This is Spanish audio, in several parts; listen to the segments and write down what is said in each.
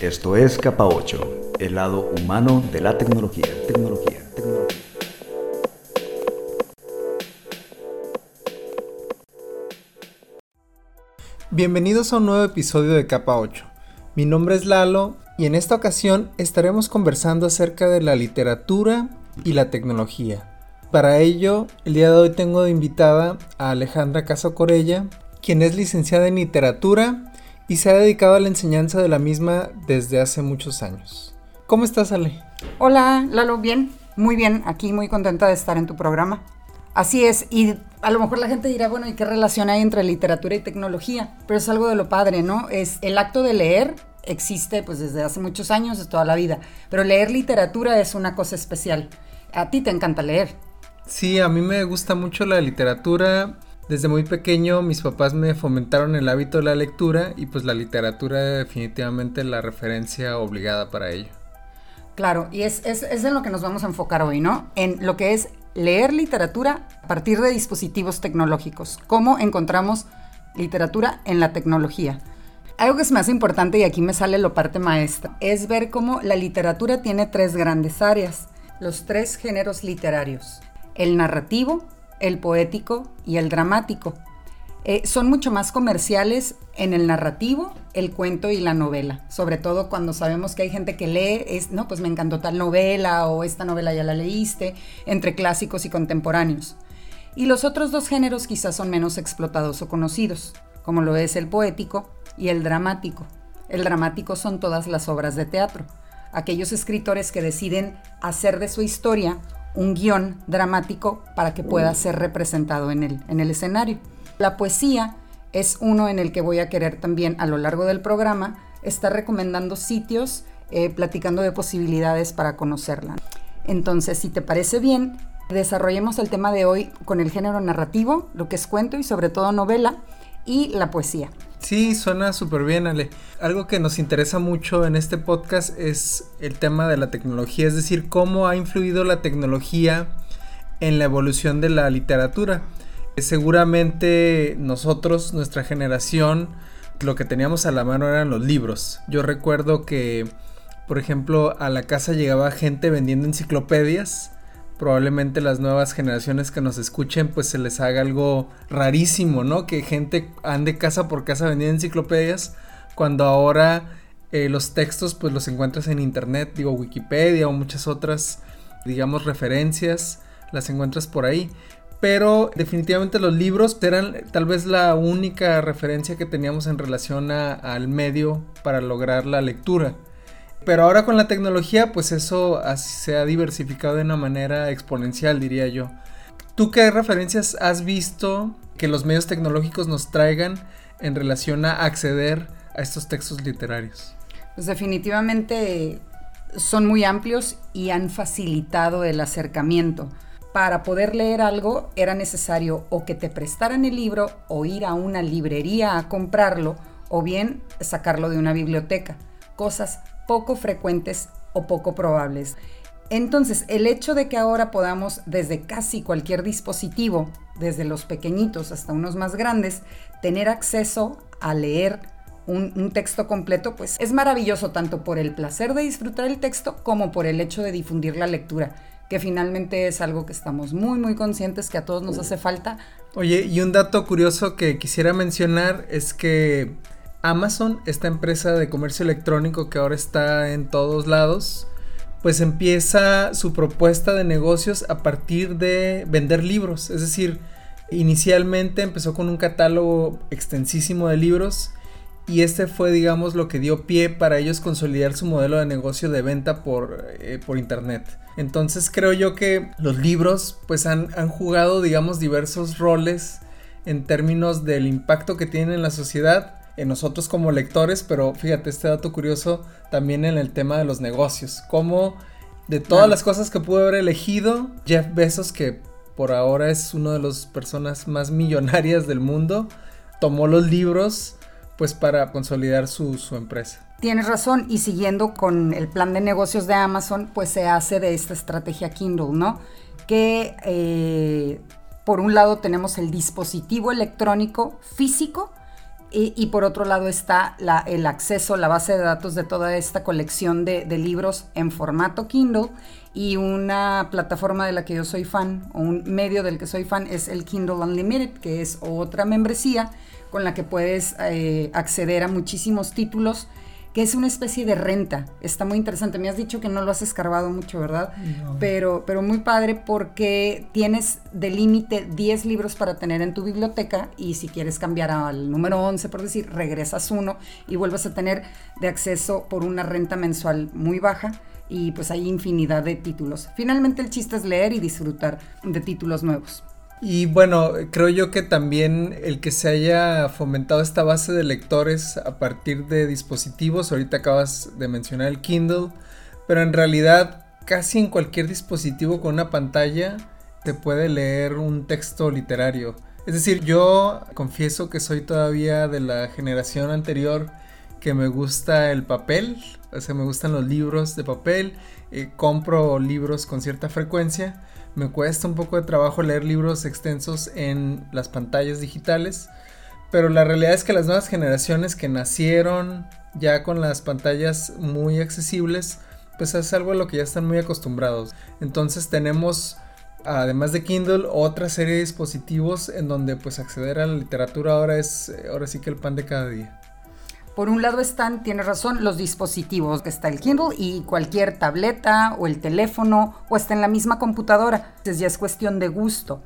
Esto es Capa 8, el lado humano de la tecnología. Tecnología, tecnología. Bienvenidos a un nuevo episodio de Capa 8. Mi nombre es Lalo y en esta ocasión estaremos conversando acerca de la literatura y la tecnología. Para ello, el día de hoy tengo de invitada a Alejandra Caso Corella, quien es licenciada en literatura y se ha dedicado a la enseñanza de la misma desde hace muchos años. ¿Cómo estás, Ale? Hola, Lalo, bien, muy bien, aquí muy contenta de estar en tu programa. Así es, y a lo mejor la gente dirá, bueno, ¿y qué relación hay entre literatura y tecnología? Pero es algo de lo padre, ¿no? Es el acto de leer existe pues desde hace muchos años, es toda la vida, pero leer literatura es una cosa especial. A ti te encanta leer. Sí, a mí me gusta mucho la literatura. Desde muy pequeño mis papás me fomentaron el hábito de la lectura y pues la literatura definitivamente la referencia obligada para ello. Claro, y es, es, es en lo que nos vamos a enfocar hoy, ¿no? En lo que es leer literatura a partir de dispositivos tecnológicos. ¿Cómo encontramos literatura en la tecnología? Algo que es más importante, y aquí me sale lo parte maestra, es ver cómo la literatura tiene tres grandes áreas, los tres géneros literarios, el narrativo, el poético y el dramático. Eh, son mucho más comerciales en el narrativo, el cuento y la novela, sobre todo cuando sabemos que hay gente que lee, es, no, pues me encantó tal novela o esta novela ya la leíste, entre clásicos y contemporáneos. Y los otros dos géneros quizás son menos explotados o conocidos, como lo es el poético y el dramático. El dramático son todas las obras de teatro, aquellos escritores que deciden hacer de su historia un guion dramático para que pueda ser representado en el, en el escenario. La poesía es uno en el que voy a querer también a lo largo del programa estar recomendando sitios, eh, platicando de posibilidades para conocerla. Entonces, si te parece bien, desarrollemos el tema de hoy con el género narrativo, lo que es cuento y sobre todo novela, y la poesía. Sí, suena súper bien, Ale. Algo que nos interesa mucho en este podcast es el tema de la tecnología, es decir, cómo ha influido la tecnología en la evolución de la literatura. Seguramente nosotros, nuestra generación, lo que teníamos a la mano eran los libros. Yo recuerdo que, por ejemplo, a la casa llegaba gente vendiendo enciclopedias probablemente las nuevas generaciones que nos escuchen pues se les haga algo rarísimo, ¿no? Que gente ande casa por casa vendiendo enciclopedias cuando ahora eh, los textos pues los encuentras en internet, digo Wikipedia o muchas otras digamos referencias, las encuentras por ahí. Pero definitivamente los libros eran tal vez la única referencia que teníamos en relación al medio para lograr la lectura. Pero ahora con la tecnología, pues eso se ha diversificado de una manera exponencial, diría yo. ¿Tú qué referencias has visto que los medios tecnológicos nos traigan en relación a acceder a estos textos literarios? Pues definitivamente son muy amplios y han facilitado el acercamiento. Para poder leer algo era necesario o que te prestaran el libro o ir a una librería a comprarlo o bien sacarlo de una biblioteca. Cosas poco frecuentes o poco probables. Entonces, el hecho de que ahora podamos desde casi cualquier dispositivo, desde los pequeñitos hasta unos más grandes, tener acceso a leer un, texto completo, pues es maravilloso tanto por el placer de disfrutar el texto como por el hecho de difundir la lectura, que finalmente es algo que estamos muy, muy conscientes que a todos nos hace falta. Oye, y un dato curioso que quisiera mencionar es que Amazon, esta empresa de comercio electrónico que ahora está en todos lados, pues empieza su propuesta de negocios a partir de vender libros. Es decir, inicialmente empezó con un catálogo extensísimo de libros y este fue, digamos, lo que dio pie para ellos consolidar su modelo de negocio de venta por, eh, por internet. Entonces creo yo que los libros pues han, han jugado, digamos, diversos roles en términos del impacto que tienen en la sociedad en nosotros como lectores, pero fíjate este dato curioso también en el tema de los negocios, como de todas las cosas que pudo haber elegido, Jeff Bezos, que por ahora es una de las personas más millonarias del mundo, tomó los libros pues para consolidar su, empresa. Tienes razón, y siguiendo con el plan de negocios de Amazon, pues se hace de esta estrategia Kindle, ¿no? Que eh, por un lado tenemos el dispositivo electrónico físico, Y, por otro lado está el acceso, la base de datos de toda esta colección de, libros en formato Kindle y una plataforma de la que yo soy fan o un medio del que soy fan es el Kindle Unlimited, que es otra membresía con la que puedes eh, acceder a muchísimos títulos que es una especie de renta. Está muy interesante. Me has dicho que no lo has escarbado mucho, ¿verdad? Pero, pero muy padre porque tienes de límite 10 libros para tener en tu biblioteca y si quieres cambiar al número 11, por decir, regresas uno y vuelves a tener de acceso por una renta mensual muy baja y pues hay infinidad de títulos. Finalmente el chiste es leer y disfrutar de títulos nuevos. Y bueno, creo yo que también el que se haya fomentado esta base de lectores a partir de dispositivos, ahorita acabas de mencionar el Kindle, pero en realidad casi en cualquier dispositivo con una pantalla te puede leer un texto literario. Es decir, yo confieso que soy todavía de la generación anterior que me gusta el papel, o sea, me gustan los libros de papel, eh, compro libros con cierta frecuencia me cuesta un poco de trabajo leer libros extensos en las pantallas digitales, pero la realidad es que las nuevas generaciones que nacieron ya con las pantallas muy accesibles, pues es algo a lo que ya están muy acostumbrados. Entonces tenemos, además de Kindle, otra serie de dispositivos en donde pues acceder a la literatura ahora es, ahora sí que el pan de cada día. Por un lado están, tienes razón, los dispositivos, que está el Kindle y cualquier tableta o el teléfono o está en la misma computadora. Entonces ya es cuestión de gusto.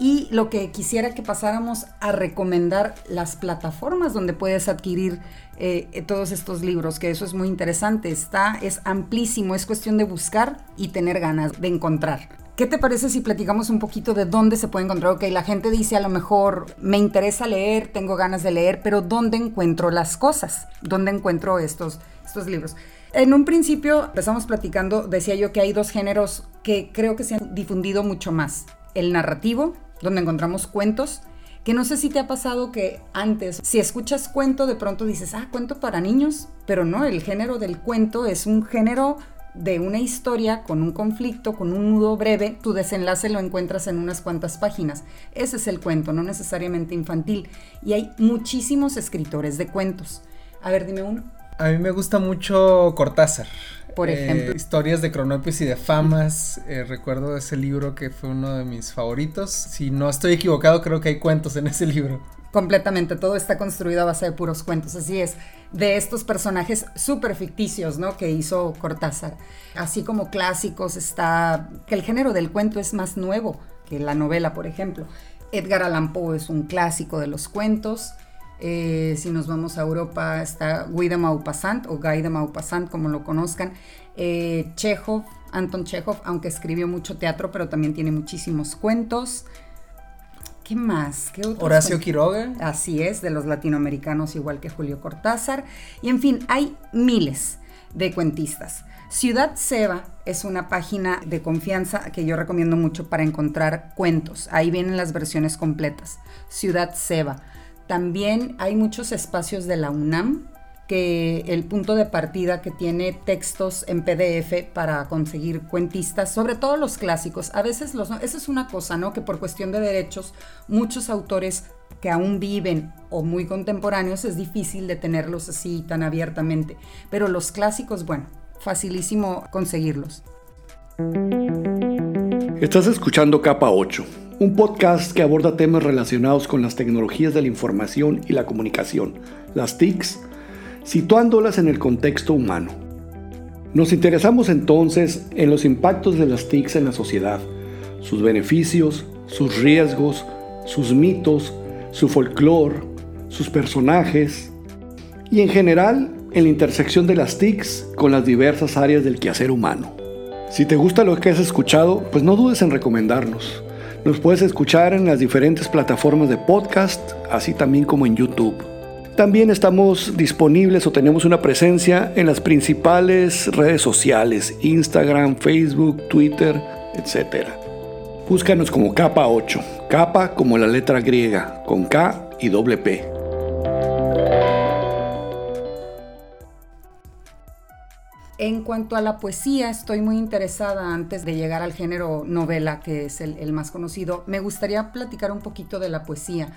Y lo que quisiera que pasáramos a recomendar las plataformas donde puedes adquirir eh, todos estos libros, que eso es muy interesante. Está, es amplísimo, es cuestión de buscar y tener ganas de encontrar. ¿Qué te parece si platicamos un poquito de dónde se puede encontrar? Ok, la gente dice a lo mejor, me interesa leer, tengo ganas de leer, pero ¿dónde encuentro las cosas? ¿Dónde encuentro estos, estos libros? En un principio empezamos platicando, decía yo que hay dos géneros que creo que se han difundido mucho más. El narrativo, donde encontramos cuentos, que no sé si te ha pasado que antes, si escuchas cuento, de pronto dices, ah, cuento para niños, pero no, el género del cuento es un género de una historia con un conflicto, con un nudo breve, tu desenlace lo encuentras en unas cuantas páginas. Ese es el cuento, no necesariamente infantil. Y hay muchísimos escritores de cuentos. A ver, dime uno. A mí me gusta mucho Cortázar. Por eh, ejemplo. historias de Cronopis y de Famas. Eh, recuerdo ese libro que fue uno de mis favoritos. Si no estoy equivocado, creo que hay cuentos en ese libro. Completamente, todo está construido a base de puros cuentos, así es, de estos personajes súper ficticios, ¿no? Que hizo Cortázar. Así como clásicos está, que el género del cuento es más nuevo que la novela, por ejemplo. Edgar Allan Poe es un clásico de los cuentos. Eh, si nos vamos a Europa está Guy Maupassant o Guy de Maupassant, como lo conozcan. Eh, Chekhov, Anton Chekhov, aunque escribió mucho teatro, pero también tiene muchísimos cuentos. ¿Qué más? ¿Qué Horacio Quiroga. Así es, de los latinoamericanos igual que Julio Cortázar. Y en fin, hay miles de cuentistas. Ciudad Seba es una página de confianza que yo recomiendo mucho para encontrar cuentos. Ahí vienen las versiones completas. Ciudad Seba. También hay muchos espacios de la UNAM que el punto de partida que tiene textos en PDF para conseguir cuentistas, sobre todo los clásicos. A veces los esa es una cosa, ¿no? Que por cuestión de derechos muchos autores que aún viven o muy contemporáneos es difícil de tenerlos así tan abiertamente, pero los clásicos, bueno, facilísimo conseguirlos. Estás escuchando Capa 8, un podcast que aborda temas relacionados con las tecnologías de la información y la comunicación, las TICs situándolas en el contexto humano. Nos interesamos entonces en los impactos de las TICs en la sociedad, sus beneficios, sus riesgos, sus mitos, su folclore, sus personajes y en general en la intersección de las TICs con las diversas áreas del quehacer humano. Si te gusta lo que has escuchado, pues no dudes en recomendarnos. Nos puedes escuchar en las diferentes plataformas de podcast, así también como en YouTube. También estamos disponibles o tenemos una presencia en las principales redes sociales, Instagram, Facebook, Twitter, etc. Búscanos como capa 8, capa como la letra griega, con K y doble P. En cuanto a la poesía, estoy muy interesada antes de llegar al género novela, que es el, el más conocido. Me gustaría platicar un poquito de la poesía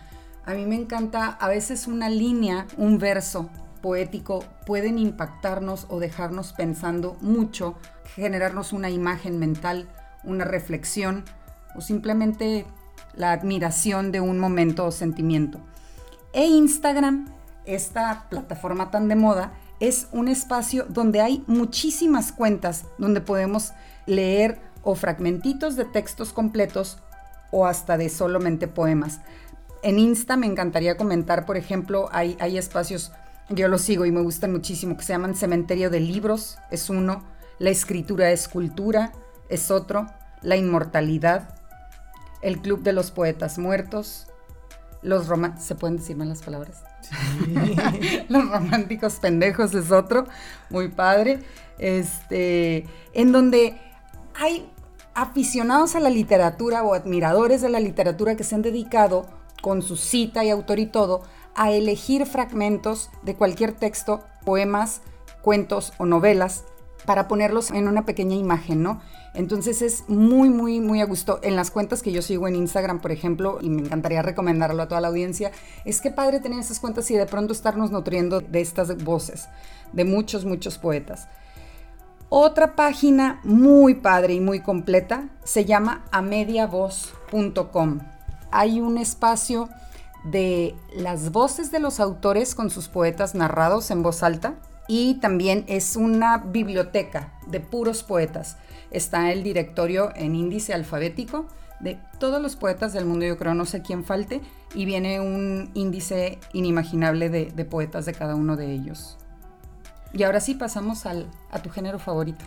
A mí me encanta a veces una línea, un verso poético pueden impactarnos o dejarnos pensando mucho, generarnos una imagen mental, una reflexión o simplemente la admiración de un momento o sentimiento. E Instagram, esta plataforma tan de moda, es un espacio donde hay muchísimas cuentas donde podemos leer o fragmentitos de textos completos o hasta de solamente poemas. En Insta me encantaría comentar, por ejemplo, hay, hay espacios, yo los sigo y me gustan muchísimo, que se llaman Cementerio de Libros, es uno, La Escritura es Cultura, es otro, La Inmortalidad, El Club de los Poetas Muertos, los románticos, ¿se pueden decir malas palabras? los románticos pendejos es otro, muy padre, este, en donde hay aficionados a la literatura o admiradores de la literatura que se han dedicado con su cita y autor y todo a elegir fragmentos de cualquier texto, poemas, cuentos o novelas para ponerlos en una pequeña imagen, ¿no? Entonces es muy, muy, muy a gusto. En las cuentas que yo sigo en Instagram, por ejemplo, y me encantaría recomendarlo a toda la audiencia, es que padre tener esas cuentas y de pronto estarnos nutriendo de estas voces, de muchos, muchos poetas. Otra página muy padre y muy completa se llama amediavoz.com. Hay un espacio de las voces de los autores con sus poetas narrados en voz alta y también es una biblioteca de puros poetas. Está el directorio en índice alfabético de todos los poetas del mundo, yo creo, no sé quién falte, y viene un índice inimaginable de, de poetas de cada uno de ellos. Y ahora sí pasamos al, a tu género favorito.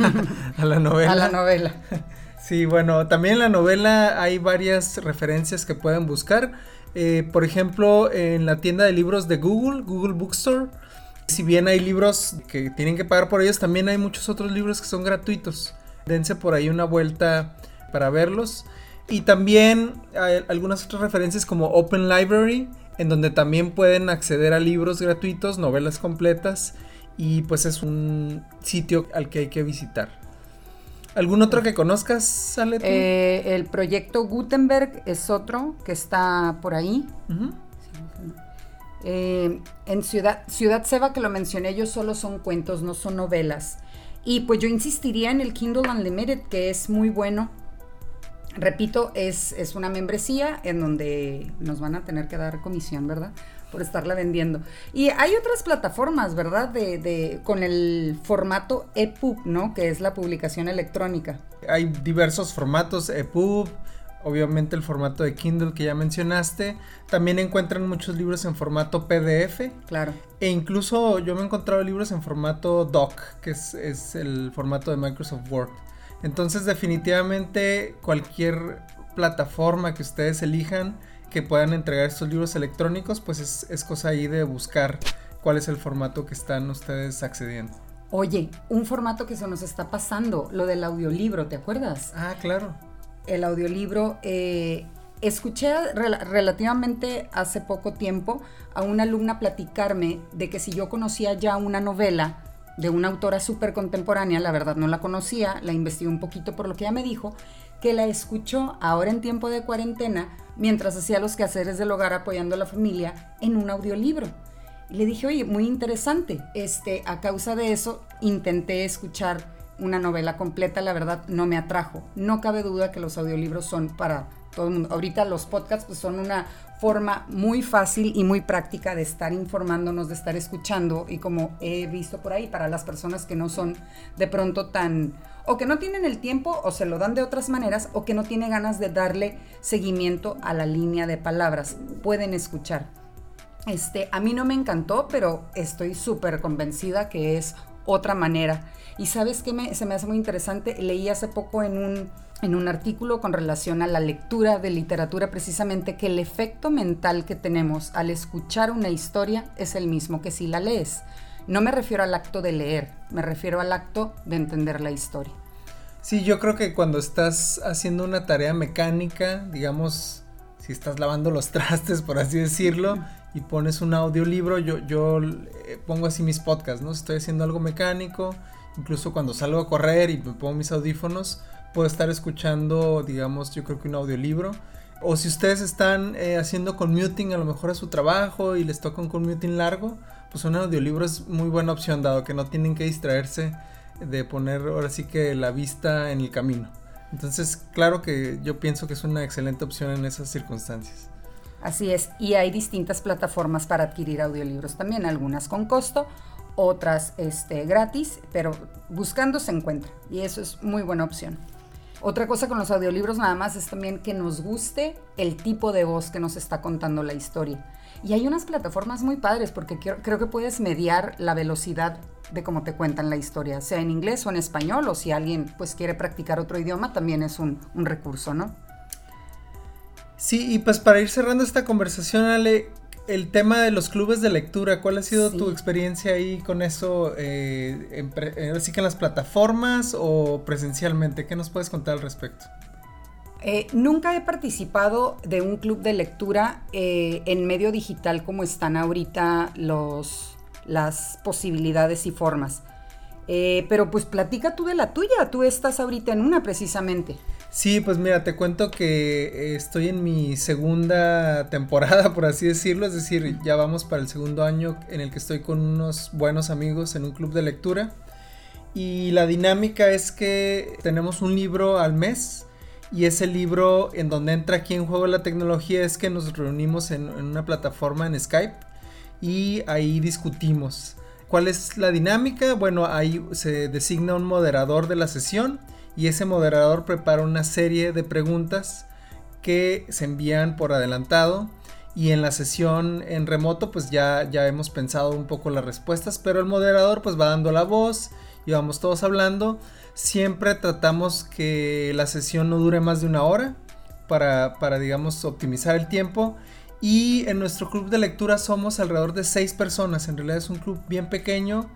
a la novela. A la novela. Sí, bueno, también en la novela hay varias referencias que pueden buscar. Eh, por ejemplo, en la tienda de libros de Google, Google Bookstore, si bien hay libros que tienen que pagar por ellos, también hay muchos otros libros que son gratuitos. Dense por ahí una vuelta para verlos. Y también hay algunas otras referencias como Open Library, en donde también pueden acceder a libros gratuitos, novelas completas y pues es un sitio al que hay que visitar. ¿Algún otro que conozcas, Ale? Eh, el proyecto Gutenberg es otro que está por ahí. Eh, en Ciudad, Ciudad Seba, que lo mencioné yo, solo son cuentos, no son novelas. Y pues yo insistiría en el Kindle Unlimited, que es muy bueno. Repito, es, es una membresía en donde nos van a tener que dar comisión, ¿verdad? Por estarla vendiendo. Y hay otras plataformas, ¿verdad? De, de, con el formato EPUB, ¿no? Que es la publicación electrónica. Hay diversos formatos, EPUB, obviamente el formato de Kindle que ya mencionaste. También encuentran muchos libros en formato PDF. Claro. E incluso yo me he encontrado libros en formato DOC, que es, es el formato de Microsoft Word. Entonces definitivamente cualquier plataforma que ustedes elijan que puedan entregar estos libros electrónicos, pues es, cosa ahí de buscar cuál es el formato que están ustedes accediendo. Oye, un formato que se nos está pasando, lo del audiolibro, ¿te acuerdas? Ah, claro. El audiolibro, eh, escuché relativamente hace poco tiempo a una alumna platicarme de que si yo conocía ya una novela de una autora súper contemporánea, la verdad no la conocía, la investigué un poquito por lo que ella me dijo, que la escuchó ahora en tiempo de cuarentena mientras hacía los quehaceres del hogar apoyando a la familia en un audiolibro. Y le dije, oye, muy interesante. Este, a causa de eso, intenté escuchar una novela completa, la verdad no me atrajo. No cabe duda que los audiolibros son para todo el mundo. Ahorita los podcasts pues, son una forma muy fácil y muy práctica de estar informándonos, de estar escuchando y como he visto por ahí, para las personas que no son de pronto tan o que no tienen el tiempo o se lo dan de otras maneras o que no tienen ganas de darle seguimiento a la línea de palabras. Pueden escuchar. Este, a mí no me encantó, pero estoy súper convencida que es otra manera. Y sabes qué me, se me hace muy interesante, leí hace poco en un, en un artículo con relación a la lectura de literatura precisamente que el efecto mental que tenemos al escuchar una historia es el mismo que si la lees. No me refiero al acto de leer, me refiero al acto de entender la historia. Sí, yo creo que cuando estás haciendo una tarea mecánica, digamos, si estás lavando los trastes, por así decirlo, y pones un audiolibro, yo, yo eh, pongo así mis podcasts, ¿no? estoy haciendo algo mecánico, incluso cuando salgo a correr y me pongo mis audífonos, puedo estar escuchando, digamos, yo creo que un audiolibro O si ustedes están eh, haciendo commuting a lo mejor a su trabajo y les toca un commuting largo, pues un audiolibro es muy buena opción dado que no tienen que distraerse de poner ahora sí que la vista en el camino. Entonces, claro que yo pienso que es una excelente opción en esas circunstancias. Así es, y hay distintas plataformas para adquirir audiolibros también, algunas con costo, otras este, gratis, pero buscando se encuentra y eso es muy buena opción. Otra cosa con los audiolibros nada más es también que nos guste el tipo de voz que nos está contando la historia. Y hay unas plataformas muy padres porque creo que puedes mediar la velocidad de cómo te cuentan la historia, sea en inglés o en español, o si alguien pues quiere practicar otro idioma, también es un, un recurso, ¿no? Sí, y pues para ir cerrando esta conversación, Ale, el tema de los clubes de lectura, ¿cuál ha sido tu experiencia ahí con eso? Eh, en, eh, que en las plataformas o presencialmente? ¿Qué nos puedes contar al respecto? Eh, nunca he participado de un club de lectura eh, en medio digital como están ahorita los, las posibilidades y formas. pero pues platica tú de la tuya, tú estás ahorita en una precisamente. Sí, pues mira, te cuento que eh, estoy en mi segunda temporada, por así decirlo, es decir, ya vamos para el segundo año en el que estoy con unos buenos amigos en un club de lectura. Y la dinámica es que tenemos un libro al mes y ese libro en donde entra aquí en juego la tecnología es que nos reunimos en, en una plataforma en Skype y ahí discutimos. ¿Cuál es la dinámica? Bueno, ahí se designa un moderador de la sesión y ese moderador prepara una serie de preguntas que se envían por adelantado y en la sesión en remoto pues ya, ya hemos pensado un poco las respuestas, pero el moderador pues va dando la voz y vamos todos hablando. Siempre tratamos que la sesión no dure más de una hora para, para digamos optimizar el tiempo. Y en nuestro club de lectura somos alrededor de seis personas, en realidad es un club bien pequeño,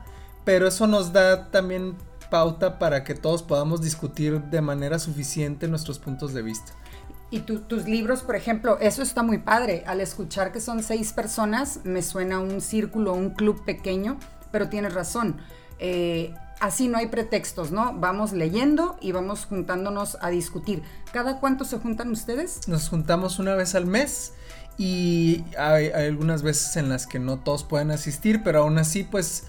pero eso nos da también pauta para que todos podamos discutir de manera suficiente nuestros puntos de vista. Y tus libros, por ejemplo, eso está muy padre. Al escuchar que son seis personas, me suena un círculo, un club pequeño, pero tienes razón. Eh, así no hay pretextos, ¿no? Vamos leyendo y vamos juntándonos a discutir. ¿Cada cuánto se juntan ustedes? Nos juntamos una vez al mes y hay, algunas veces en las que no todos pueden asistir, pero aún así pues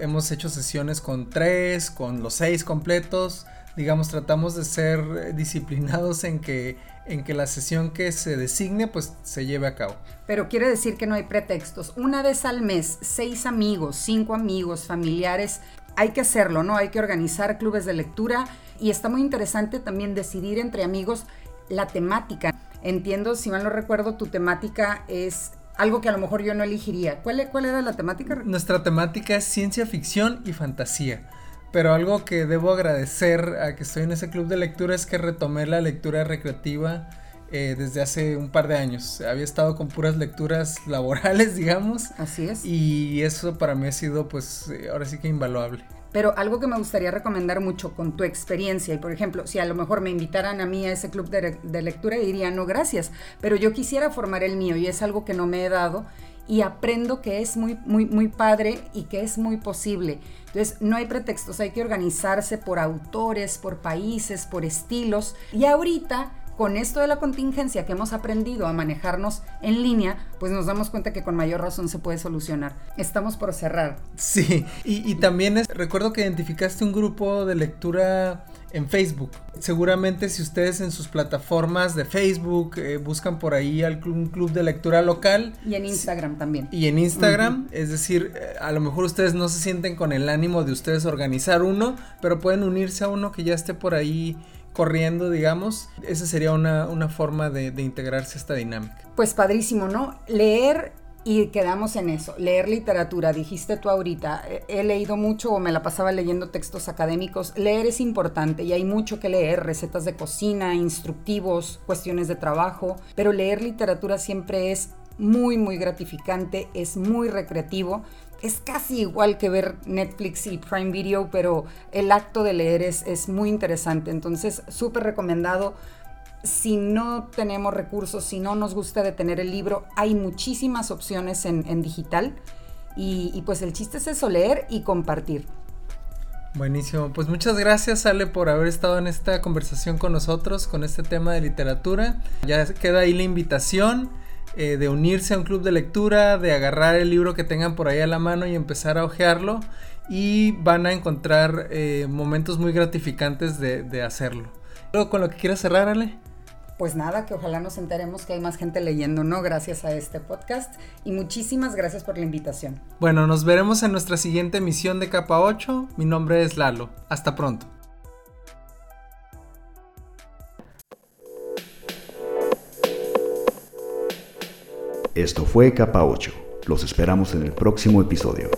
hemos hecho sesiones con tres, con los seis completos. Digamos, tratamos de ser disciplinados en que, en que la sesión que se designe pues se lleve a cabo. Pero quiere decir que no hay pretextos. Una vez al mes, seis amigos, cinco amigos, familiares, hay que hacerlo, ¿no? Hay que organizar clubes de lectura y está muy interesante también decidir entre amigos la temática. Entiendo, si mal no recuerdo, tu temática es algo que a lo mejor yo no elegiría. ¿Cuál, cuál era la temática? Nuestra temática es ciencia ficción y fantasía. Pero algo que debo agradecer a que estoy en ese club de lectura es que retomé la lectura recreativa eh, desde hace un par de años. Había estado con puras lecturas laborales, digamos. Así es. Y eso para mí ha sido, pues, eh, ahora sí que invaluable. Pero algo que me gustaría recomendar mucho con tu experiencia, y por ejemplo, si a lo mejor me invitaran a mí a ese club de, lectura, diría, no, gracias, pero yo quisiera formar el mío y es algo que no me he dado y aprendo que es muy, muy, muy padre y que es muy posible. Entonces, no hay pretextos, hay que organizarse por autores, por países, por estilos. Y ahorita con esto de la contingencia que hemos aprendido a manejarnos en línea, pues nos damos cuenta que con mayor razón se puede solucionar. Estamos por cerrar. Sí, y, también es, recuerdo que identificaste un grupo de lectura en Facebook. Seguramente si ustedes en sus plataformas de Facebook eh, buscan por ahí un club de lectura local. Y en Instagram también. Y en Instagram, es decir, eh, a lo mejor ustedes no se sienten con el ánimo de ustedes organizar uno, pero pueden unirse a uno que ya esté por ahí corriendo, digamos, esa sería una, forma de, integrarse a esta dinámica. Pues padrísimo, ¿no? Leer y quedamos en eso, leer literatura, dijiste tú ahorita, he leído mucho o me la pasaba leyendo textos académicos, leer es importante y hay mucho que leer, recetas de cocina, instructivos, cuestiones de trabajo, pero leer literatura siempre es muy, muy gratificante, es muy recreativo es casi igual que ver Netflix y Prime Video, pero el acto de leer es, es muy interesante. Entonces, súper recomendado. Si no tenemos recursos, si no nos gusta detener el libro, hay muchísimas opciones en, digital. Y, y, pues el chiste es eso, leer y compartir. Buenísimo, pues muchas gracias Ale por haber estado en esta conversación con nosotros con este tema de literatura. Ya queda ahí la invitación eh, de unirse a un club de lectura, de agarrar el libro que tengan por ahí a la mano y empezar a hojearlo y van a encontrar eh, momentos muy gratificantes de, de hacerlo. ¿Algo con lo que quieras cerrar Ale? pues nada, que ojalá nos enteremos que hay más gente leyendo, ¿no? Gracias a este podcast. Y muchísimas gracias por la invitación. Bueno, nos veremos en nuestra siguiente emisión de Capa 8. Mi nombre es Lalo. Hasta pronto. Esto fue Capa 8. Los esperamos en el próximo episodio.